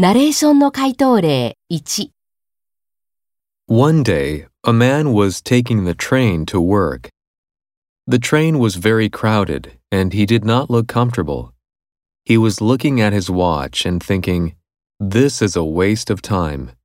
ナレーションの回答例1、One day, a man was taking the train to work. The train was very crowded, and he did not look comfortable. He was looking at his watch and thinking, This is a waste of time.